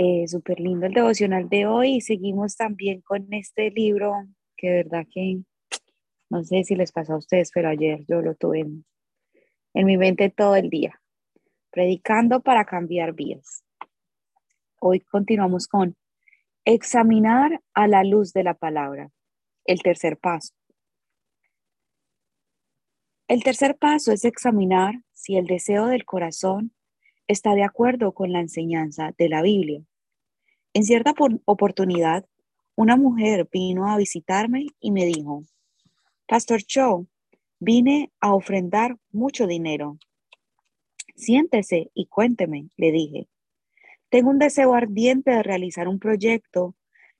Eh, Súper lindo el devocional de hoy seguimos también con este libro que verdad que no sé si les pasó a ustedes, pero ayer yo lo tuve en, en mi mente todo el día, predicando para cambiar vidas. Hoy continuamos con examinar a la luz de la palabra, el tercer paso. El tercer paso es examinar si el deseo del corazón está de acuerdo con la enseñanza de la Biblia. En cierta oportunidad, una mujer vino a visitarme y me dijo, Pastor Cho, vine a ofrendar mucho dinero. Siéntese y cuénteme, le dije. Tengo un deseo ardiente de realizar un proyecto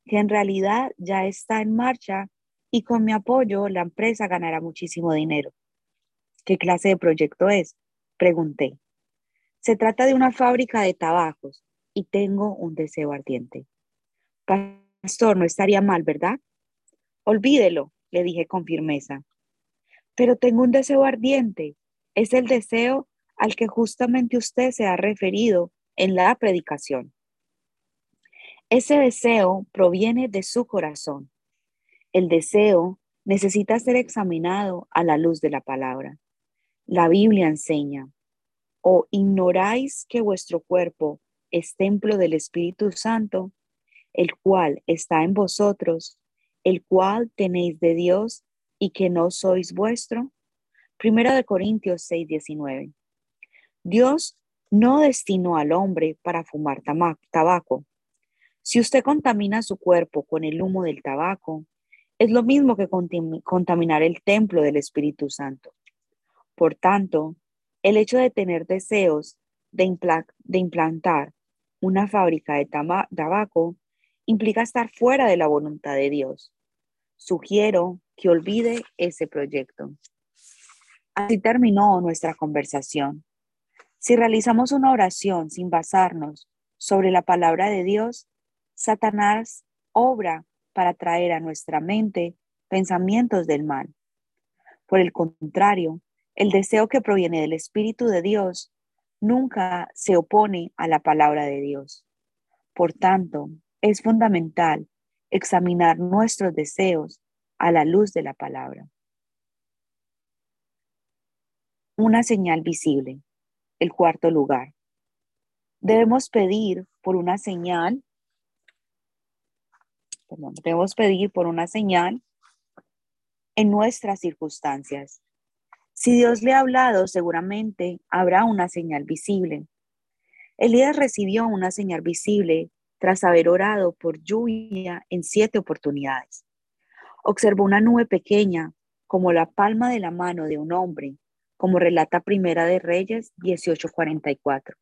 que en realidad ya está en marcha y con mi apoyo la empresa ganará muchísimo dinero. ¿Qué clase de proyecto es? Pregunté. Se trata de una fábrica de tabacos y tengo un deseo ardiente. Pastor, no estaría mal, ¿verdad? Olvídelo, le dije con firmeza. Pero tengo un deseo ardiente. Es el deseo al que justamente usted se ha referido en la predicación. Ese deseo proviene de su corazón. El deseo necesita ser examinado a la luz de la palabra. La Biblia enseña, o ignoráis que vuestro cuerpo es templo del Espíritu Santo, el cual está en vosotros, el cual tenéis de Dios y que no sois vuestro. Primera de Corintios 6, 19. Dios no destinó al hombre para fumar tabaco. Si usted contamina su cuerpo con el humo del tabaco, es lo mismo que contaminar el templo del Espíritu Santo. Por tanto, el hecho de tener deseos de, implantar una fábrica de tabaco implica estar fuera de la voluntad de Dios. Sugiero que olvide ese proyecto. Así terminó nuestra conversación. Si realizamos una oración sin basarnos sobre la palabra de Dios, Satanás obra para traer a nuestra mente pensamientos del mal. Por el contrario, el deseo que proviene del Espíritu de Dios nunca se opone a la palabra de Dios. Por tanto, es fundamental examinar nuestros deseos a la luz de la palabra. Una señal visible. El cuarto lugar. Debemos pedir por una señal. debemos pedir por una señal en nuestras circunstancias. Si Dios le ha hablado, seguramente habrá una señal visible. Elías recibió una señal visible tras haber orado por lluvia en siete oportunidades. Observó una nube pequeña como la palma de la mano de un hombre, como relata Primera de Reyes 18:44.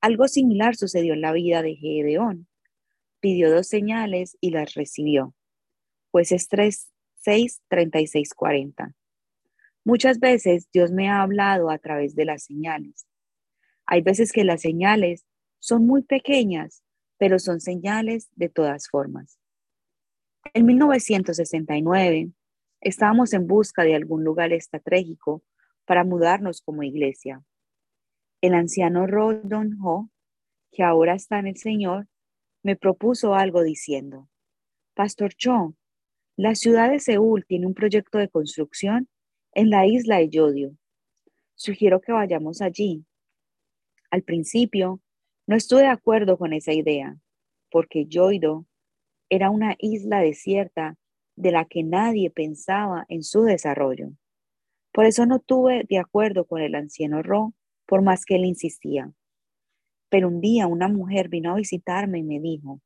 Algo similar sucedió en la vida de Gedeón. Pidió dos señales y las recibió. Jueces 3, 6, 36, 40. Muchas veces Dios me ha hablado a través de las señales. Hay veces que las señales son muy pequeñas, pero son señales de todas formas. En 1969 estábamos en busca de algún lugar estratégico para mudarnos como iglesia. El anciano Rodon Ho, que ahora está en el Señor, me propuso algo diciendo, Pastor Cho, la ciudad de Seúl tiene un proyecto de construcción en la isla de Yodio. Sugiero que vayamos allí. Al principio, no estuve de acuerdo con esa idea, porque Yoido era una isla desierta de la que nadie pensaba en su desarrollo. Por eso no tuve de acuerdo con el anciano Ro, por más que él insistía. Pero un día una mujer vino a visitarme y me dijo,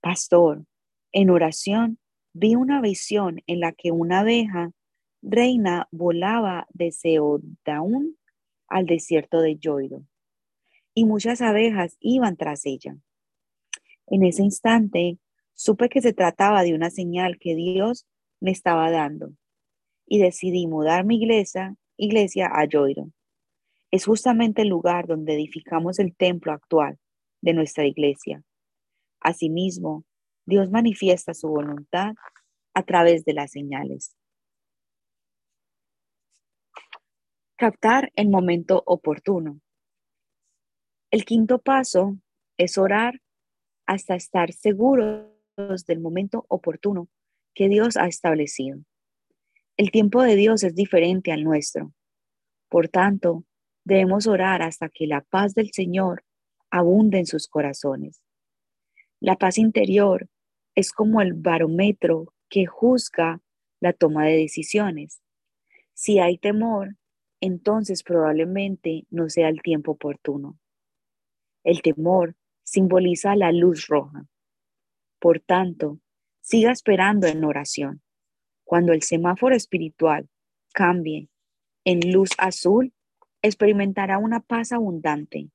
Pastor, en oración vi una visión en la que una abeja reina volaba de Seodaun al desierto de Yoido, y muchas abejas iban tras ella. En ese instante supe que se trataba de una señal que Dios me estaba dando, y decidí mudar mi iglesia, iglesia a Yoido. Es justamente el lugar donde edificamos el templo actual de nuestra iglesia. Asimismo, Dios manifiesta su voluntad a través de las señales. Captar el momento oportuno. El quinto paso es orar hasta estar seguros del momento oportuno que Dios ha establecido. El tiempo de Dios es diferente al nuestro. Por tanto, debemos orar hasta que la paz del Señor abunde en sus corazones. La paz interior es como el barómetro que juzga la toma de decisiones. Si hay temor, entonces probablemente no sea el tiempo oportuno. El temor simboliza la luz roja. Por tanto, siga esperando en oración. Cuando el semáforo espiritual cambie en luz azul, experimentará una paz abundante.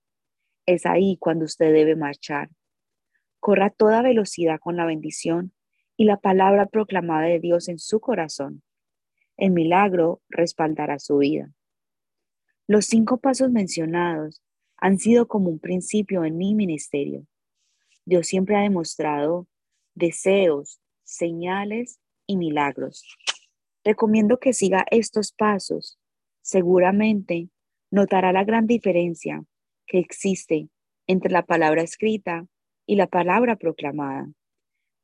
Es ahí cuando usted debe marchar. Corra a toda velocidad con la bendición y la palabra proclamada de Dios en su corazón. El milagro respaldará su vida. Los cinco pasos mencionados han sido como un principio en mi ministerio. Dios siempre ha demostrado deseos, señales y milagros. Recomiendo que siga estos pasos. Seguramente notará la gran diferencia que existe entre la palabra escrita y la palabra proclamada,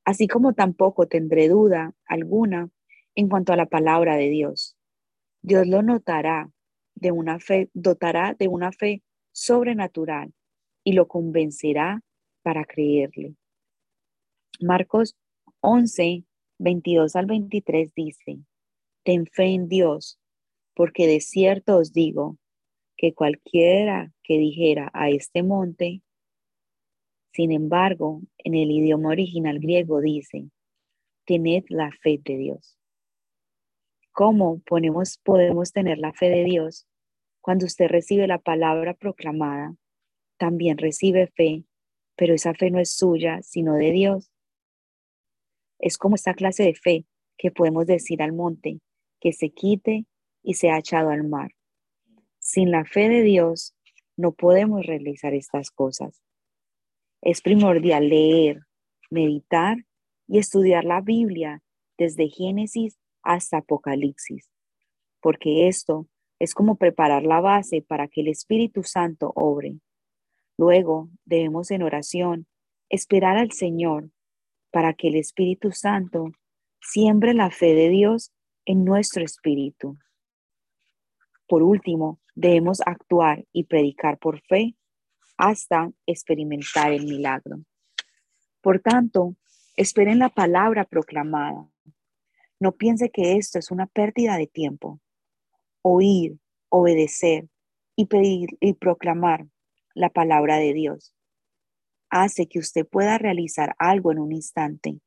así como tampoco tendré duda alguna en cuanto a la palabra de Dios. Dios lo notará de una fe, dotará de una fe sobrenatural y lo convencerá para creerle. Marcos 11, 22 al 23 dice, Ten fe en Dios, porque de cierto os digo que cualquiera que dijera a este monte, sin embargo, en el idioma original griego dice, tened la fe de Dios. ¿Cómo podemos tener la fe de Dios? Cuando usted recibe la palabra proclamada, también recibe fe, pero esa fe no es suya, sino de Dios. Es como esta clase de fe que podemos decir al monte, que se quite y se ha echado al mar. Sin la fe de Dios, no podemos realizar estas cosas. Es primordial leer, meditar y estudiar la Biblia desde Génesis hasta Apocalipsis, porque esto es como preparar la base para que el Espíritu Santo obre. Luego debemos en oración esperar al Señor para que el Espíritu Santo siembre la fe de Dios en nuestro espíritu. Por último, debemos actuar y predicar por fe hasta experimentar el milagro. Por tanto, esperen la palabra proclamada. No piense que esto es una pérdida de tiempo oír, obedecer y pedir y proclamar la palabra de Dios. Hace que usted pueda realizar algo en un instante,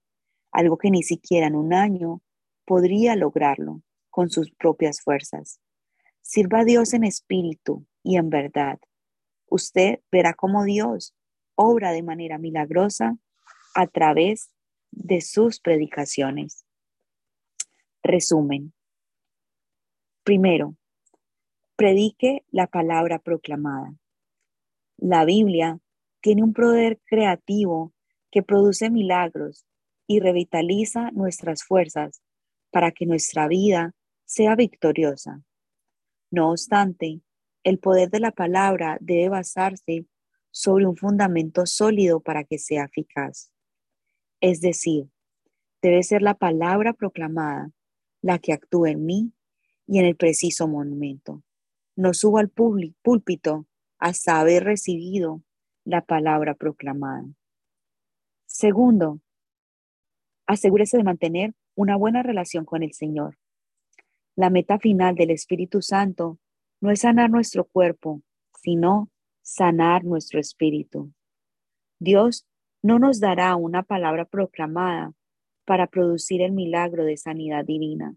algo que ni siquiera en un año podría lograrlo con sus propias fuerzas. Sirva a Dios en espíritu y en verdad. Usted verá cómo Dios obra de manera milagrosa a través de sus predicaciones. Resumen. Primero, predique la palabra proclamada. La Biblia tiene un poder creativo que produce milagros y revitaliza nuestras fuerzas para que nuestra vida sea victoriosa. No obstante, el poder de la palabra debe basarse sobre un fundamento sólido para que sea eficaz. Es decir, debe ser la palabra proclamada la que actúe en mí y en el preciso momento. No suba al púlpito hasta haber recibido la palabra proclamada. Segundo, asegúrese de mantener una buena relación con el Señor. La meta final del Espíritu Santo no es sanar nuestro cuerpo, sino sanar nuestro espíritu. Dios no nos dará una palabra proclamada para producir el milagro de sanidad divina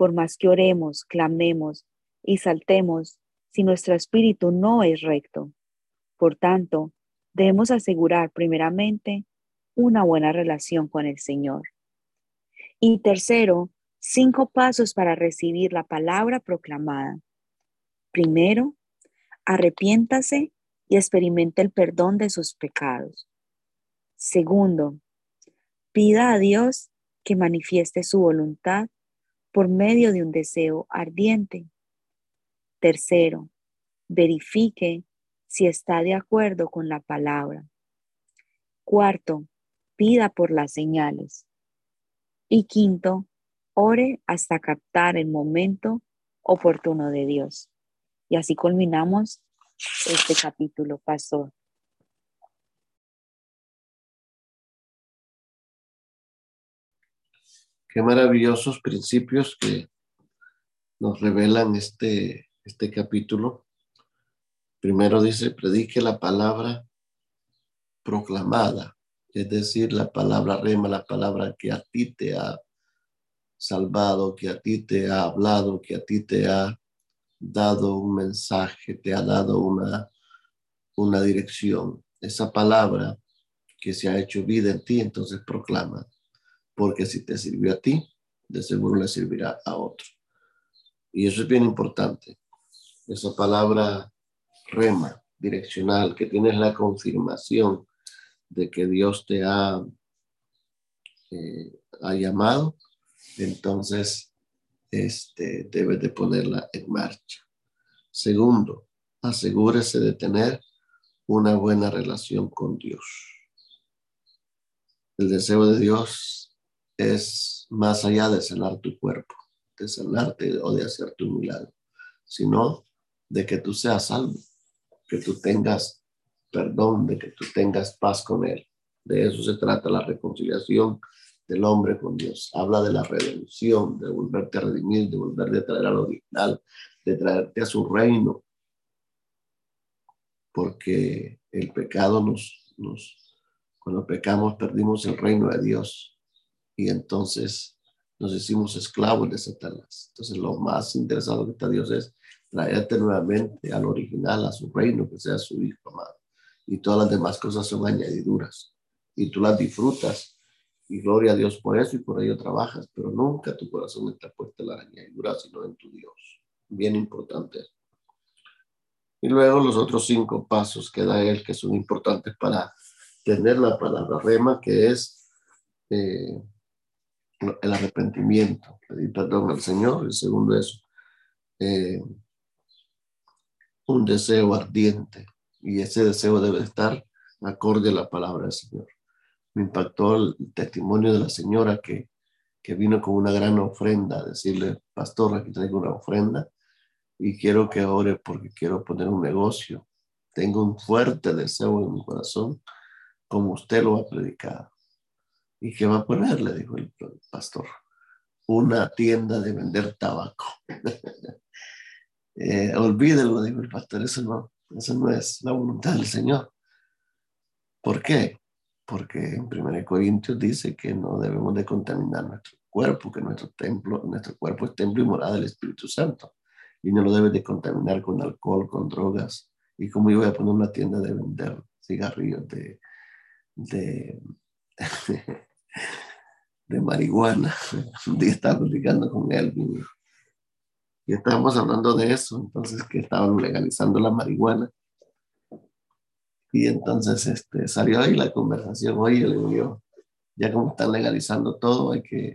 por más que oremos, clamemos y saltemos, si nuestro espíritu no es recto. Por tanto, debemos asegurar primeramente una buena relación con el Señor. Y tercero, cinco pasos para recibir la palabra proclamada. Primero, arrepiéntase y experimente el perdón de sus pecados. Segundo, pida a Dios que manifieste su voluntad por medio de un deseo ardiente. Tercero, verifique si está de acuerdo con la palabra. Cuarto, pida por las señales. Y quinto, ore hasta captar el momento oportuno de Dios. Y así culminamos este capítulo, pastor. Qué maravillosos principios que nos revelan este, este capítulo. Primero dice, predique la palabra proclamada, es decir, la palabra rema, la palabra que a ti te ha salvado, que a ti te ha hablado, que a ti te ha dado un mensaje, te ha dado una, una dirección. Esa palabra que se ha hecho vida en ti, entonces proclama, porque si te sirvió a ti, de seguro le servirá a otro. Y eso es bien importante. Esa palabra rema, direccional, que tienes la confirmación de que Dios te ha, eh, ha llamado, entonces este, debes de ponerla en marcha. Segundo, asegúrese de tener una buena relación con Dios. El deseo de Dios es más allá de sanar tu cuerpo, de sanarte o de hacerte un milagro, sino de que tú seas salvo, que tú tengas perdón, de que tú tengas paz con Él. De eso se trata la reconciliación del hombre con Dios. Habla de la redención, de volverte a redimir, de volverte a traer al original, de traerte a su reino. Porque el pecado nos, nos, cuando pecamos perdimos el reino de Dios y entonces nos hicimos esclavos de Satanás. Entonces lo más interesado que está Dios es traerte nuevamente al original, a su reino, que sea su hijo amado. Y todas las demás cosas son añadiduras. Y tú las disfrutas y gloria a Dios por eso y por ello trabajas, pero nunca tu corazón está puesto en la añadidura, sino en tu Dios. Bien importante. Y luego los otros cinco pasos que da él, que son importantes para tener la palabra rema, que es eh, el arrepentimiento, pedir perdón al Señor. El segundo es eh, un deseo ardiente, y ese deseo debe estar acorde a la palabra del Señor me impactó el testimonio de la señora que, que vino con una gran ofrenda, decirle, pastor, aquí traigo una ofrenda y quiero que ore porque quiero poner un negocio. Tengo un fuerte deseo en mi corazón, como usted lo ha predicado. ¿Y qué va a poner? Le dijo el pastor. Una tienda de vender tabaco. eh, olvídelo, dijo el pastor, eso no, eso no es la voluntad del Señor. ¿Por qué? porque en 1 Corintios dice que no debemos de contaminar nuestro cuerpo, que nuestro templo, nuestro cuerpo es templo y morada del Espíritu Santo, y no lo debes de contaminar con alcohol, con drogas, y como yo voy a poner una tienda de vender cigarrillos de, de, de marihuana. Un día estaba platicando con él y estábamos hablando de eso, entonces que estaban legalizando la marihuana y entonces este, salió ahí la conversación, oye, le digo ya como están legalizando todo, hay que,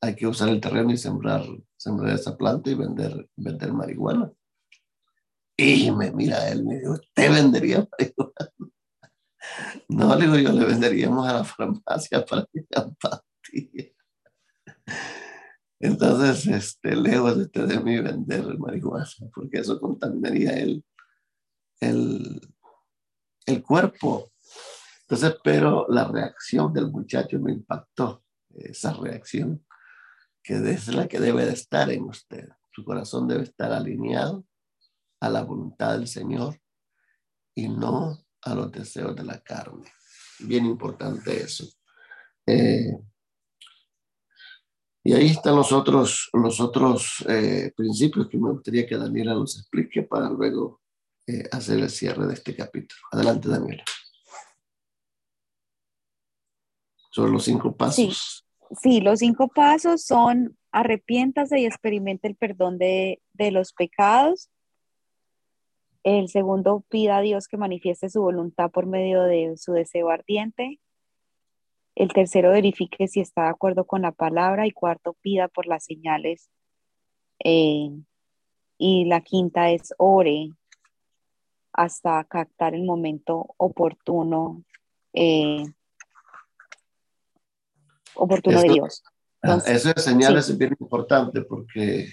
hay que usar el terreno y sembrar, sembrar esa planta y vender, vender marihuana. Y me mira él, me dijo, ¿usted vendería marihuana? No, le digo, yo le venderíamos a la farmacia para que pastillas. Entonces, este, lejos de, de mí vender marihuana, porque eso contaminaría el, el, el cuerpo. Entonces, pero la reacción del muchacho me impactó, esa reacción que es la que debe de estar en usted. Su corazón debe estar alineado a la voluntad del Señor y no a los deseos de la carne. Bien importante eso. Eh, y ahí están los otros, los otros eh, principios que me gustaría que Daniela nos explique para luego eh, hacer el cierre de este capítulo. Adelante, Daniela. Son los cinco pasos. Sí, los cinco pasos son arrepiéntase y experimente el perdón de, de los pecados. El segundo, pida a Dios que manifieste su voluntad por medio de su deseo ardiente. El tercero, verifique si está de acuerdo con la palabra. Y cuarto, pida por las señales. Eh, y la quinta es ore hasta captar el momento oportuno eh, oportuno de Dios. eso de señales es bien importante porque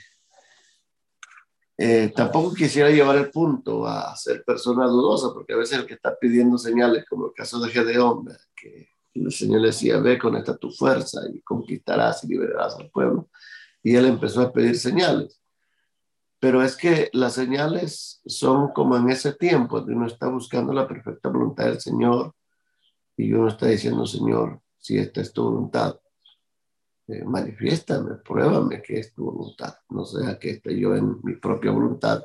eh, tampoco quisiera llevar el punto a ser persona dudosa, porque a veces el que está pidiendo señales, como el caso de Gedeón, que el Señor le decía, ve, conecta tu fuerza y conquistarás y liberarás al pueblo. Y él empezó a pedir señales. Pero es que las señales son como en ese tiempo, uno está buscando la perfecta voluntad del Señor y uno está diciendo, Señor, si esta es tu voluntad, eh, manifiéstame, pruébame que es tu voluntad. No sea que esté yo en mi propia voluntad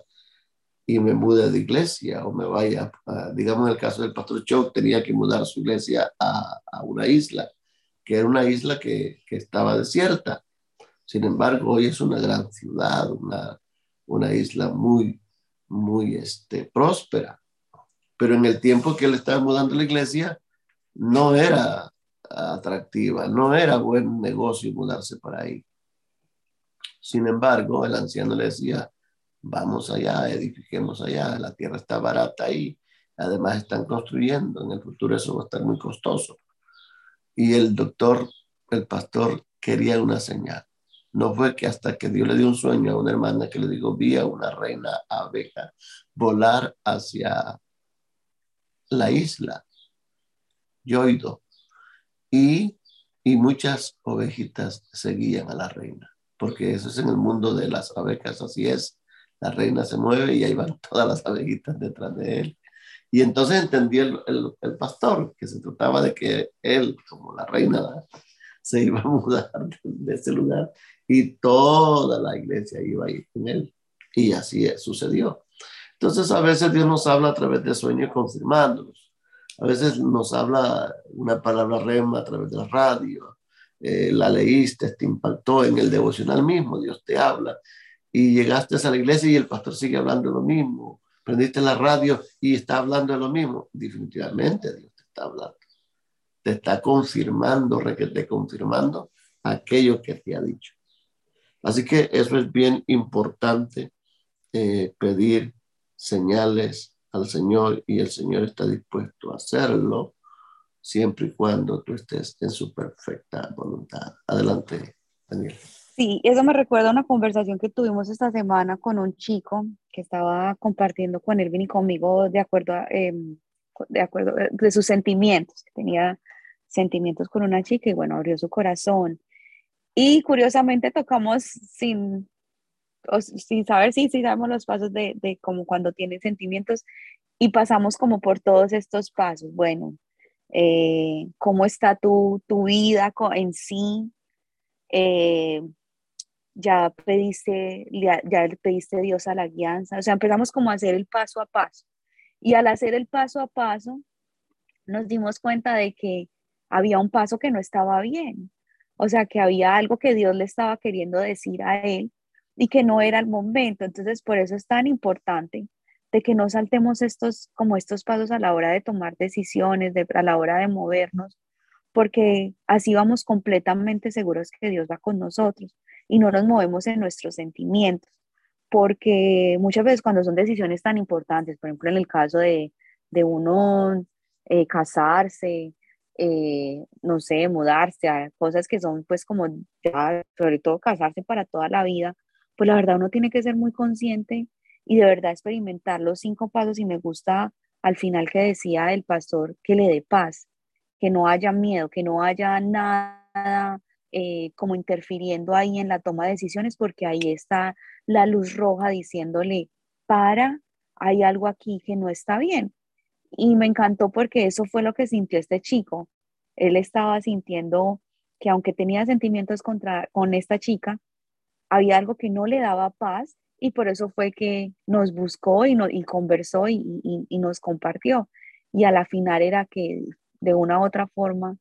y me mude de iglesia o me vaya, digamos en el caso del pastor Chow, tenía que mudar su iglesia a, a una isla, que era una isla que, que, estaba desierta. Sin embargo, hoy es una gran ciudad, una, una isla muy, muy este, próspera. Pero en el tiempo que él estaba mudando la iglesia, no era atractiva, no era buen negocio mudarse para ahí. Sin embargo, el anciano le decía, vamos allá, edifiquemos allá, la tierra está barata ahí, además están construyendo, en el futuro eso va a estar muy costoso. Y el doctor, el pastor, quería una señal. No fue que hasta que Dios le dio un sueño a una hermana que le dijo, vi a una reina abeja volar hacia la isla, Yoido, y, y muchas ovejitas seguían a la reina, porque eso es en el mundo de las abejas, así es. La reina se mueve y ahí van todas las abejitas detrás de él. Y entonces entendió el, el, pastor que se trataba de que él, como la reina, se iba a mudar de ese lugar y toda la iglesia iba a ir con él. Y así sucedió. Entonces a veces Dios nos habla a través de sueños confirmándolos. A veces nos habla una palabra rema a través de la radio. Eh, la leíste, te impactó en el devocional mismo, Dios te habla. Y llegaste a la iglesia y el pastor sigue hablando lo mismo. Prendiste la radio y está hablando de lo mismo. Definitivamente Dios te está hablando. Te está confirmando, te confirmando aquello que te ha dicho. Así que eso es bien importante, eh, pedir señales al Señor y el Señor está dispuesto a hacerlo siempre y cuando tú estés en su perfecta voluntad. Adelante, Daniel. Sí, eso me recuerda a una conversación que tuvimos esta semana con un chico que estaba compartiendo con Elvin y conmigo de acuerdo em, de acuerdo eh, de sus sentimientos, que tenía sentimientos con una chica y bueno, abrió su corazón y curiosamente tocamos sin, sin saber si sí, sabemos los pasos de, de como cuando tiene sentimientos y pasamos como por todos estos pasos. Bueno, eh, cómo está tu, tu vida en sí. Eh, ya pediste, ya, ya pediste Dios a la guianza. O sea, empezamos como a hacer el paso a paso. Y al hacer el paso a paso, nos dimos cuenta de que había un paso que no estaba bien. O sea, que había algo que Dios le estaba queriendo decir a él y que no era el momento. Entonces, por eso es tan importante de que no saltemos estos, como estos pasos a la hora de tomar decisiones, de, a la hora de movernos, porque así vamos completamente seguros que Dios va con nosotros y no nos movemos en nuestros sentimientos, porque muchas veces cuando son decisiones tan importantes, por ejemplo en el caso de, de uno eh, casarse, eh, no sé, mudarse, a cosas que son pues como ya, sobre todo casarse para toda la vida, pues la verdad uno tiene que ser muy consciente y de verdad experimentar los cinco pasos y me gusta al final que decía el pastor que le dé paz, que no haya miedo, que no haya nada eh, como interfiriendo ahí en la toma de decisiones porque ahí está la luz roja diciéndole, para, hay algo aquí que no está bien. Y me encantó porque eso fue lo que sintió este chico. Él estaba sintiendo que aunque tenía sentimientos contra, con esta chica, había algo que no le daba paz y por eso fue que nos buscó y, y conversó y, nos compartió. Y a la final era que de una u otra forma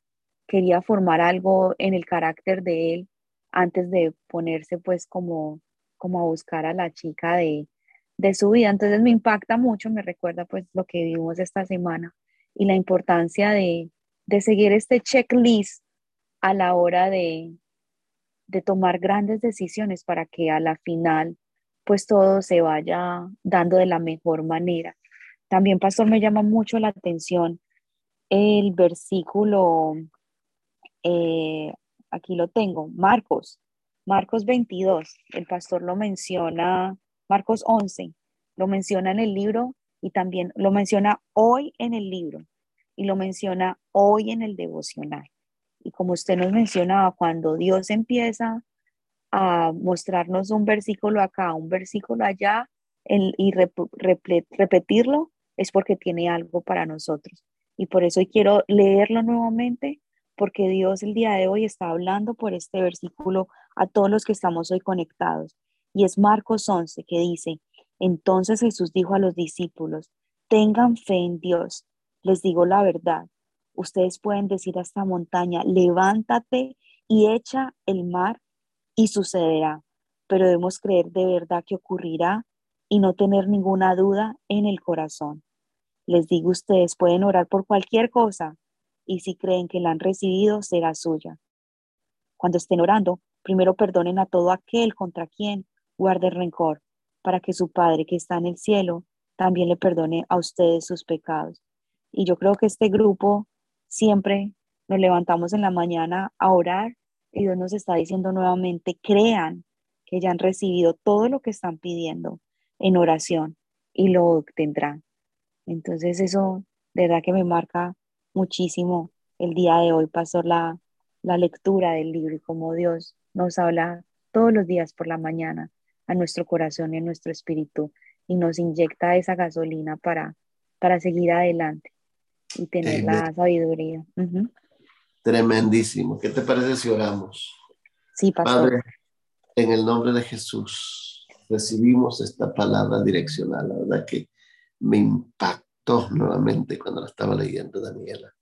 quería formar algo en el carácter de él antes de ponerse pues como, como a buscar a la chica de, de su vida. Entonces me impacta mucho, me recuerda pues lo que vimos esta semana y la importancia de, de seguir este checklist a la hora de, de tomar grandes decisiones para que a la final pues todo se vaya dando de la mejor manera. También, pastor, me llama mucho la atención el versículo, eh, aquí lo tengo, Marcos, Marcos 22, el pastor lo menciona, Marcos 11, lo menciona en el libro y también lo menciona hoy en el libro y lo menciona hoy en el devocional. Y como usted nos mencionaba, cuando Dios empieza a mostrarnos un versículo acá, un versículo allá, y repetirlo, es porque tiene algo para nosotros. Y por eso quiero leerlo nuevamente, porque Dios el día de hoy está hablando por este versículo a todos los que estamos hoy conectados. Y es Marcos 11 que dice, entonces Jesús dijo a los discípulos, tengan fe en Dios, les digo la verdad. Ustedes pueden decir a esta montaña, levántate y echa el mar y sucederá, pero debemos creer de verdad que ocurrirá y no tener ninguna duda en el corazón. Les digo, ustedes pueden orar por cualquier cosa y si creen que la han recibido, será suya. Cuando estén orando, primero perdonen a todo aquel contra quien guarde rencor, para que su Padre que está en el cielo también le perdone a ustedes sus pecados. Y yo creo que este grupo siempre nos levantamos en la mañana a orar y Dios nos está diciendo nuevamente, crean que ya han recibido todo lo que están pidiendo en oración y lo obtendrán. Entonces eso de verdad que me marca muchísimo el día de hoy, pasó la, la lectura del libro y cómo Dios nos habla todos los días por la mañana a nuestro corazón y a nuestro espíritu y nos inyecta esa gasolina para, para seguir adelante y tener la sabiduría. Tremendísimo. ¿Qué te parece si oramos? Sí, pastor. Padre, en el nombre de Jesús, recibimos esta palabra direccional. La verdad que me impactó nuevamente cuando la estaba leyendo Daniela.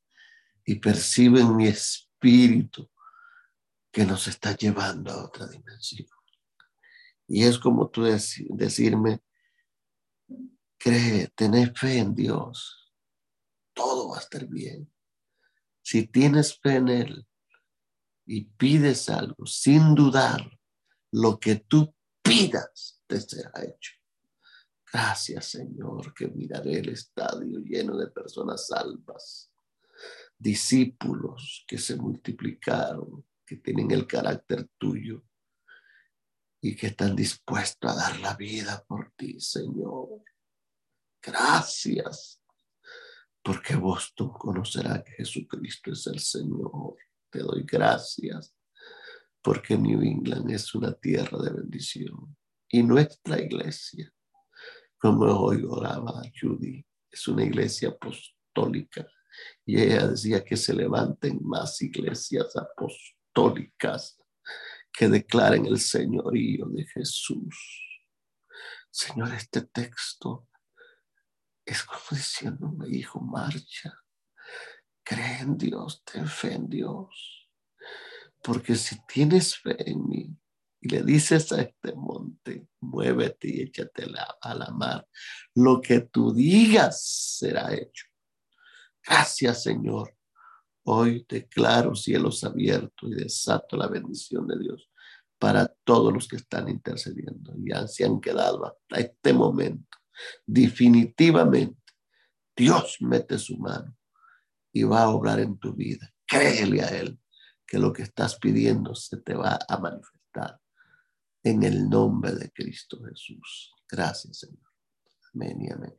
Y percibo en mi espíritu que nos está llevando a otra dimensión. Y es como tú decirme, cree, tener fe en Dios. Todo va a estar bien. Si tienes fe en Él y pides algo sin dudar, lo que tú pidas te será hecho. Gracias, Señor, que miraré el estadio lleno de personas salvas, discípulos que se multiplicaron, que tienen el carácter tuyo y que están dispuestos a dar la vida por ti, Señor. Gracias, porque vos tú conocerás que Jesucristo es el Señor. Te doy gracias porque New England es una tierra de bendición. Y nuestra iglesia, como hoy oraba Judy, es una iglesia apostólica. Y ella decía que se levanten más iglesias apostólicas que declaren el señorío de Jesús. Señor, este texto es como diciendo, hijo, marcha, cree en Dios, ten fe en Dios porque si tienes fe en mí y le dices a este monte, muévete y échate a la mar, lo que tú digas será hecho. Gracias, Señor. Hoy declaro cielos abiertos y desato la bendición de Dios para todos los que están intercediendo y se han quedado hasta este momento. Definitivamente, Dios mete su mano y va a obrar en tu vida. Créele a Él que lo que estás pidiendo se te va a manifestar en el nombre de Cristo Jesús. Gracias, Señor. Amén y amén.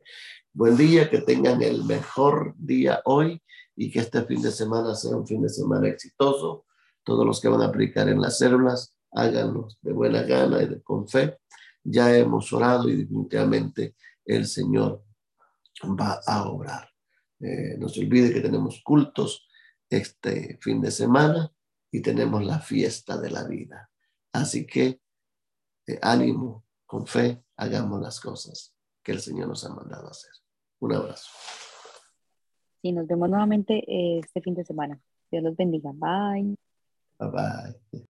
Buen día, que tengan el mejor día hoy y que este fin de semana sea un fin de semana exitoso. Todos los que van a aplicar en las células, háganlo de buena gana y de, con fe. Ya hemos orado y definitivamente el Señor va a obrar. Eh, no se olvide que tenemos cultos este fin de semana y tenemos la fiesta de la vida. Así que eh, ánimo, con fe, hagamos las cosas que el Señor nos ha mandado a hacer. Un abrazo. Y nos vemos nuevamente eh, este fin de semana. Dios los bendiga. Bye. Bye bye.